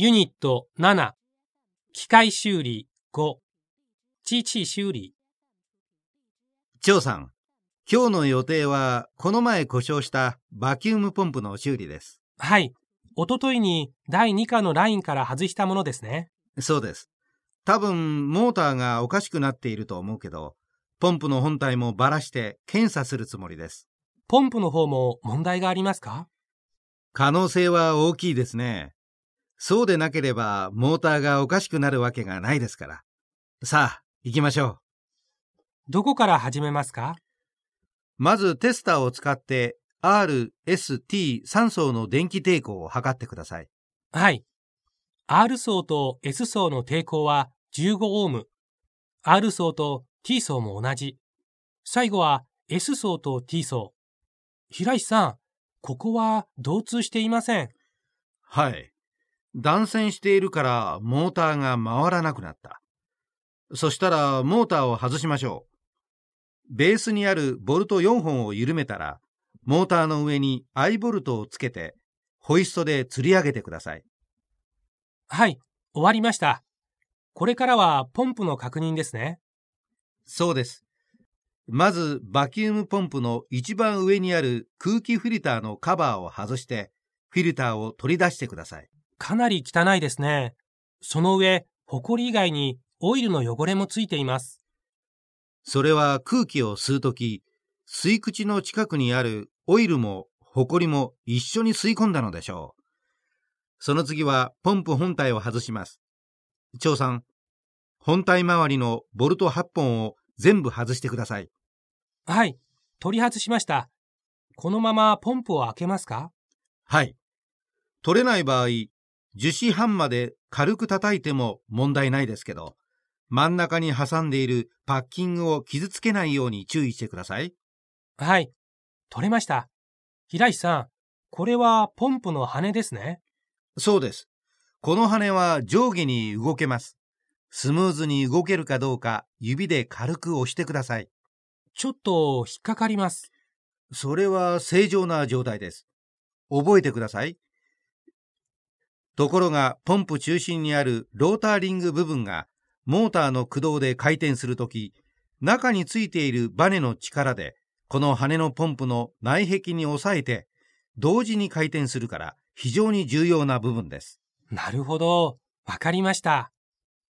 ユニット7、機械修理5、機器修理。張さん、今日の予定は、この前故障したバキュームポンプの修理です。はい。おとといに第2課のラインから外したものですね。そうです。多分、モーターがおかしくなっていると思うけど、ポンプの本体もばらして検査するつもりです。ポンプの方も問題がありますか？可能性は大きいですね。そうでなければ、モーターがおかしくなるわけがないですから。さあ、行きましょう。どこから始めますか？まずテスターを使って R、S、T 3層の電気抵抗を測ってください。はい。R 層と S 層の抵抗は15オーム。R 層と T 層も同じ。最後は S 層と T 層。平石さん、ここは同通していません。はい。断線しているからモーターが回らなくなった。そしたらモーターを外しましょう。ベースにあるボルト4本を緩めたら、モーターの上に I ボルトをつけて、ホイストで吊り上げてください。はい、終わりました。これからはポンプの確認ですね。そうです。まず、バキュームポンプの一番上にある空気フィルターのカバーを外して、フィルターを取り出してください。かなり汚いですね。その上、ホコリ以外にオイルの汚れもついています。それは空気を吸うとき、吸い口の近くにあるオイルもホコリも一緒に吸い込んだのでしょう。その次はポンプ本体を外します。張さん、本体周りのボルト8本を全部外してください。はい、取り外しました。このままポンプを開けますか？はい。取れない場合、樹脂ハンマーで軽く叩いても問題ないですけど、真ん中に挟んでいるパッキングを傷つけないように注意してください。はい、取れました。平石さん、これはポンプの羽ですね。そうです。この羽は上下に動けます。スムーズに動けるかどうか指で軽く押してください。ちょっと引っかかります。それは正常な状態です。覚えてください。ところが、ポンプ中心にあるローターリング部分が、モーターの駆動で回転するとき、中についているバネの力で、この羽のポンプの内壁に押さえて、同時に回転するから非常に重要な部分です。なるほど、わかりました。